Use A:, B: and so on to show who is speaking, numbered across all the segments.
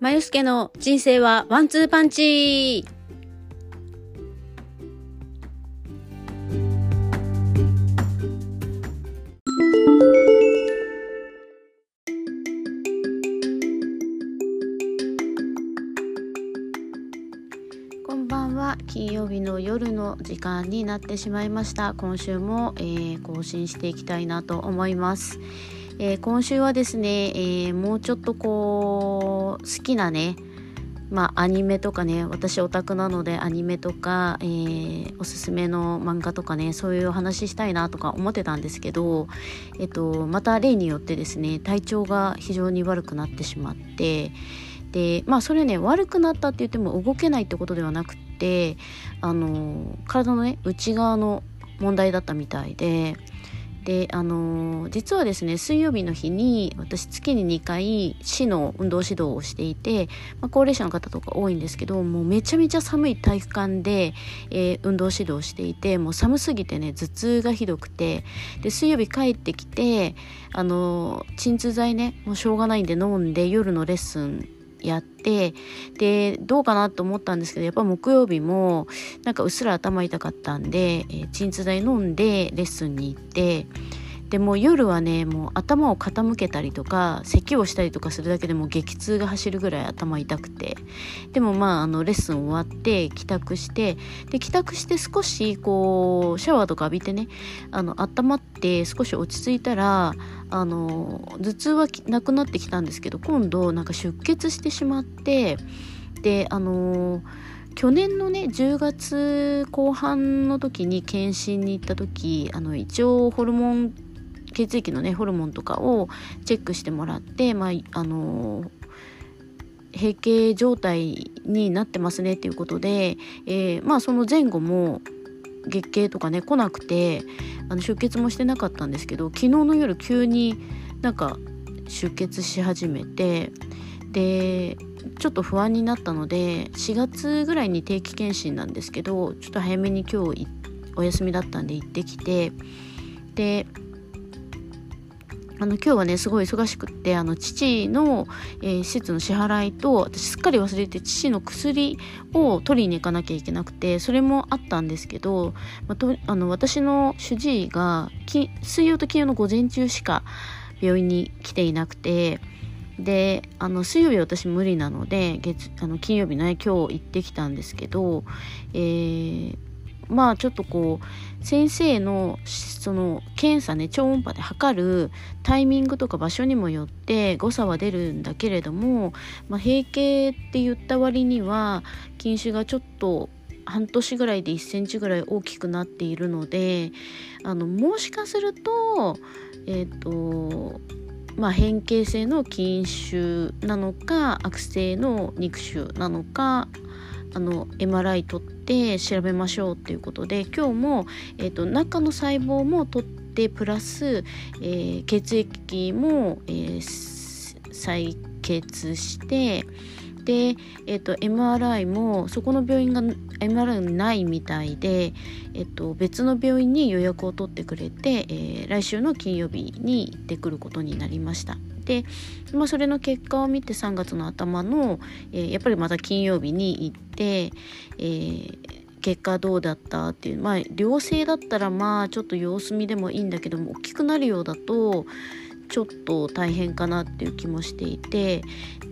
A: まゆすけの人生はワンツーパンチ。こんばんは。金曜日の夜の時間になってしまいました。今週も、えー、更新していきたいなと思います。えー、今週はですね、えー、もうちょっとこう好きなねまあアニメとかね私オタクなのでアニメとか、えー、おすすめの漫画とかねそういうお話ししたいなとか思ってたんですけど、えっと、また例によってですね体調が非常に悪くなってしまってでまあそれね悪くなったって言っても動けないってことではなくてあの体のね内側の問題だったみたいでであの、実はですね水曜日の日に私月に2回市の運動指導をしていて、まあ、高齢者の方とか多いんですけどもうめちゃめちゃ寒い体育館で、えー、運動指導をしていてもう寒すぎてね頭痛がひどくてで水曜日帰ってきてあの、鎮痛剤ねもうしょうがないんで飲んで夜のレッスンやってでどうかなと思ったんですけどやっぱ木曜日もなんかうっすら頭痛かったんで、えー、鎮痛剤飲んでレッスンに行ってでも夜はねもう頭を傾けたりとか咳をしたりとかするだけでも激痛が走るぐらい頭痛くて。でもまああのレッスン終わって帰宅してで帰宅して少しこうシャワーとか浴びてねあの温まって少し落ち着いたらあの頭痛はなくなってきたんですけど今度なんか出血してしまってであの去年のね10月後半の時に検診に行った時あの一応ホルモン血液のねホルモンとかをチェックしてもらって、まあ、あの閉経状態になってますねっていうことで、えー、まあその前後も月経とかね来なくてあの出血もしてなかったんですけど昨日の夜急になんか出血し始めてでちょっと不安になったので4月ぐらいに定期検診なんですけどちょっと早めに今日お休みだったんで行ってきてであの今日はねすごい忙しくってあの父の、えー、施設の支払いと私すっかり忘れて父の薬を取りに行かなきゃいけなくてそれもあったんですけど、まあ、とあの私の主治医が水曜と金曜の午前中しか病院に来ていなくてであの水曜日私無理なので月あの金曜日ね今日行ってきたんですけど、えーまあちょっとこう先生のその検査ね超音波で測るタイミングとか場所にもよって誤差は出るんだけれども、まあ、閉経って言った割には筋腫がちょっと半年ぐらいで1センチぐらい大きくなっているのであのもしかするとえっ、ー、とまあ、変形性の筋腫なのか悪性の肉腫なのかあの MRI 取って調べましょうっていうことで今日も、えーと、中の細胞も取ってプラス、えー、血液も、えー、採血してで、えーと、MRI もそこの病院が MRI ないみたいで、えーと、別の病院に予約を取ってくれて、えー、来週の金曜日に行ってくることになりました。で、まあ、それの結果を見て3月の頭の、えー、やっぱりまた金曜日に行って、えー、結果どうだったっていうまあ良性だったらまあちょっと様子見でもいいんだけども大きくなるようだとちょっと大変かなっていう気もしていて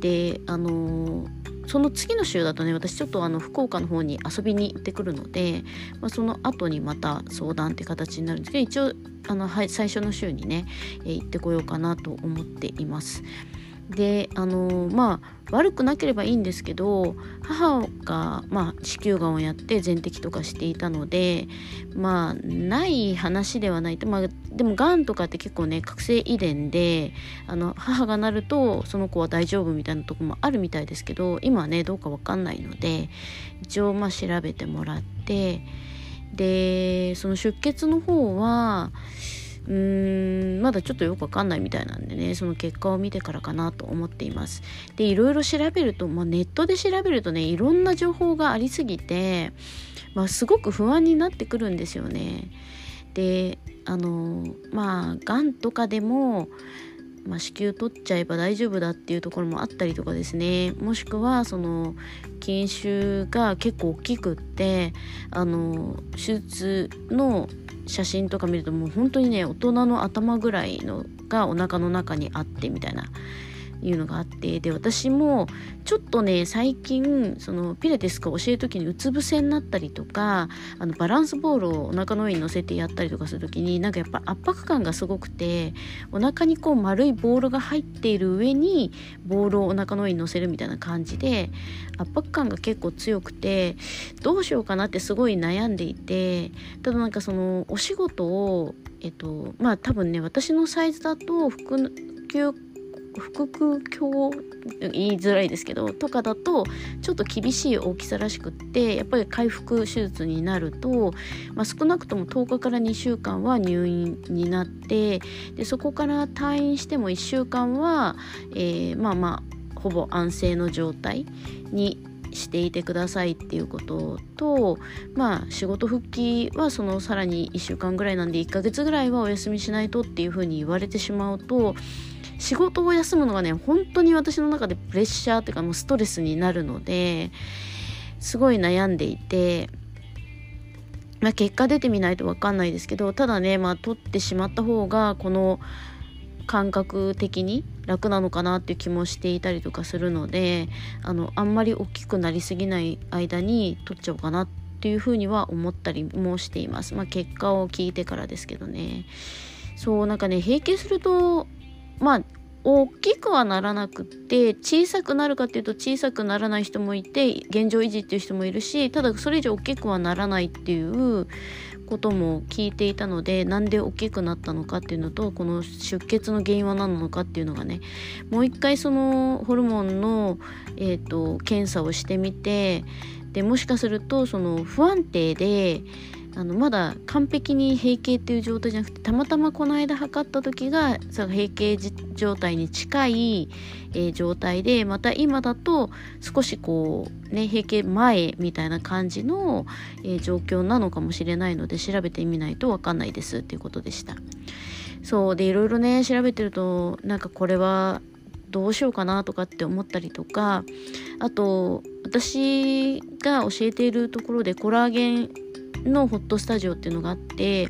A: であのーその次の週だとね私ちょっとあの福岡の方に遊びに行ってくるので、まあ、その後にまた相談って形になるんですけど一応あの、はい、最初の週にね、え、行ってこようかなと思っています。であのまあ悪くなければいいんですけど母が、まあ、子宮がんをやって全摘とかしていたのでまあない話ではないと、まあ、でもがんとかって結構ね覚醒遺伝であの母がなるとその子は大丈夫みたいなとこもあるみたいですけど今はねどうか分かんないので一応まあ調べてもらってでその出血の方はうーんまだちょっとよくわかんないみたいなんでねその結果を見てからかなと思っています。でいろいろ調べると、まあ、ネットで調べるとねいろんな情報がありすぎて、まあ、すごく不安になってくるんですよね。であのまあがんとかでもまあ、子宮取っちゃえば大丈夫だっていうところもあったりとかですね。もしくはその筋腫が結構大きくってあの手術の写真とか見るともう本当にね大人の頭ぐらいのがお腹の中にあってみたいな。いうのがあってで私もちょっとね最近そのピラティスか教える時にうつ伏せになったりとかあのバランスボールをお腹の上に乗せてやったりとかする時になんかやっぱ圧迫感がすごくてお腹にこう丸いボールが入っている上にボールをお腹の上に乗せるみたいな感じで圧迫感が結構強くてどうしようかなってすごい悩んでいてただなんかそのお仕事をえっとまあ多分ね私のサイズだと腹腹腔鏡言いづらいですけどとかだとちょっと厳しい大きさらしくってやっぱり回復手術になると、まあ、少なくとも10日から2週間は入院になってでそこから退院しても1週間は、えー、まあまあほぼ安静の状態にしていてくださいっていうこととまあ仕事復帰はそのさらに1週間ぐらいなんで1ヶ月ぐらいはお休みしないとっていうふうに言われてしまうと仕事を休むのがね本当に私の中でプレッシャーっていうかもうストレスになるのですごい悩んでいて。まあ、結果出てみないと分かんないですけどただねまあ取ってしまった方がこの感覚的に楽なのかなっていう気もしていたりとかするのであのあんまり大きくなりすぎない間に取っちゃおうかなっていうふうには思ったりもしています。まあ、結果を聞いてからですけどね。そうなんかね閉経するとまあ大きくはならなくって小さくなるかっていうと小さくならない人もいて現状維持っていう人もいるしただそれ以上大きくはならないっていうことも聞いていたのでなんで大きくなったのかっていうのとこの出血の原因は何なのかっていうのがねもう一回そのホルモンの、えーと検査をしてみてでもしかするとその不安定であのまだ完璧に閉経っていう状態じゃなくてたまたまこの間測った時がその閉経状態に近い、えー、状態でまた今だと少しこうね閉経前みたいな感じの、えー、状況なのかもしれないので調べてみないと分かんないですっていうことでした。そうでいろいろね調べてるとなんかこれはどうしようかなとかって思ったりとかあと私が教えているところでコラーゲンのホットスタジオっていうのがあって、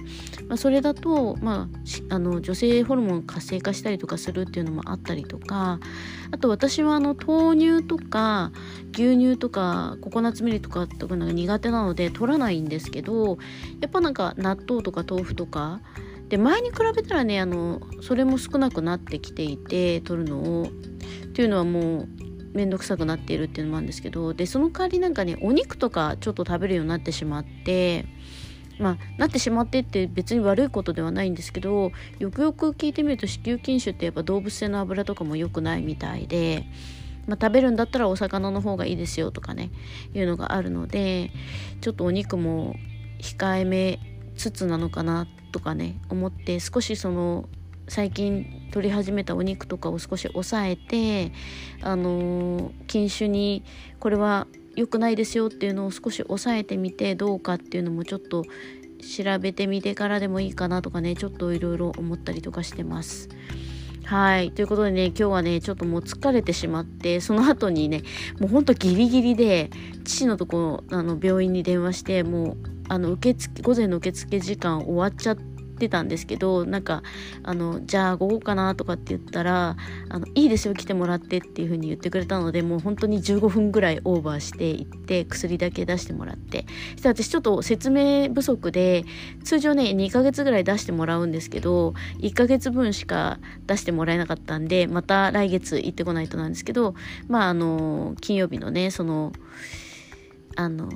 A: まあ、それだと、まあ、あの女性ホルモン活性化したりとかするっていうのもあったりとかあと私はあの豆乳とか牛乳とかココナッツミルクとかとかが苦手なので取らないんですけどやっぱなんか納豆とか豆腐とかで前に比べたらねあのそれも少なくなってきていて取るのを。っていうのはもう面倒くさくなっているっていうのもあるんですけどでその代わりなんかねお肉とかちょっと食べるようになってしまってまあなってしまってって別に悪いことではないんですけどよくよく聞いてみると子宮筋腫ってやっぱ動物性の油とかも良くないみたいで。まあ、食べるんだったらお魚の方がいいですよとかねいうのがあるのでちょっとお肉も控えめつつなのかなとかね思って少しその最近取り始めたお肉とかを少し抑えてあの禁酒にこれは良くないですよっていうのを少し抑えてみてどうかっていうのもちょっと調べてみてからでもいいかなとかねちょっといろいろ思ったりとかしてます。はいということでね今日はねちょっともう疲れてしまってその後にねもうほんとギリギリで父のとこあの病院に電話してもうあの受付午前の受付時間終わっちゃってってたんですけどなんかあのじゃあ午後かなとかって言ったらあのいいですよ来てもらってっていう風に言ってくれたのでもう本当に15分ぐらいオーバーしていって薬だけ出してもらって。そして私ちょっと説明不足で通常ね2ヶ月ぐらい出してもらうんですけど1ヶ月分しか出してもらえなかったんでまた来月行ってこないとなんですけどまああの金曜日のねそのあの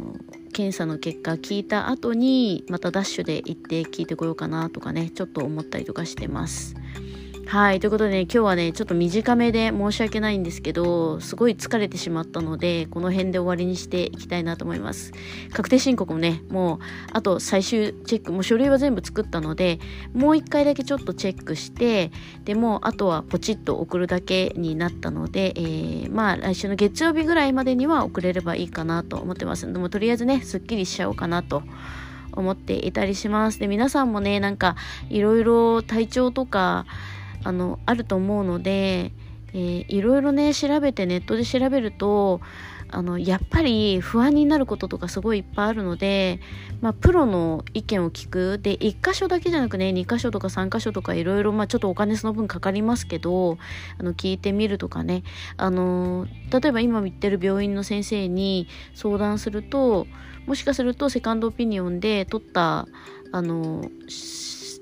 A: 検査の結果聞いた後にまたダッシュで行って聞いてこようかなとかねちょっと思ったりとかしてます。はい。ということでね、今日はね、ちょっと短めで申し訳ないんですけど、すごい疲れてしまったので、この辺で終わりにしていきたいなと思います。確定申告もね、もう、あと最終チェック、もう書類は全部作ったので、もう一回だけちょっとチェックして、でも、あとはポチッと送るだけになったので、えー、まあ、来週の月曜日ぐらいまでには送れればいいかなと思ってます。でも、とりあえずね、すっきりしちゃおうかなと。思っていたりします。で、皆さんもね、なんか、いろいろ体調とか、あのあると思うので、えー、いろいろね調べてネットで調べるとあのやっぱり不安になることとかすごいいっぱいあるので、まあ、プロの意見を聞く。で1箇所だけじゃなくね2箇所とか3箇所とかいろいろちょっとお金その分かかりますけどあの聞いてみるとかね。あの例えば今言ってる病院の先生に相談するともしかするとセカンドオピニオンで取ったあの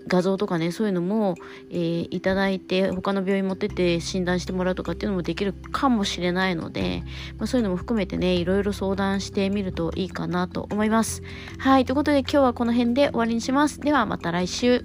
A: 画像とかねそういうのも、えー、いただいて他の病院持ってって診断してもらうとかっていうのもできるかもしれないので、まあ、そういうのも含めてねいろいろ相談してみるといいかなと思います。はいということで今日はこの辺で終わりにします。ではまた来週。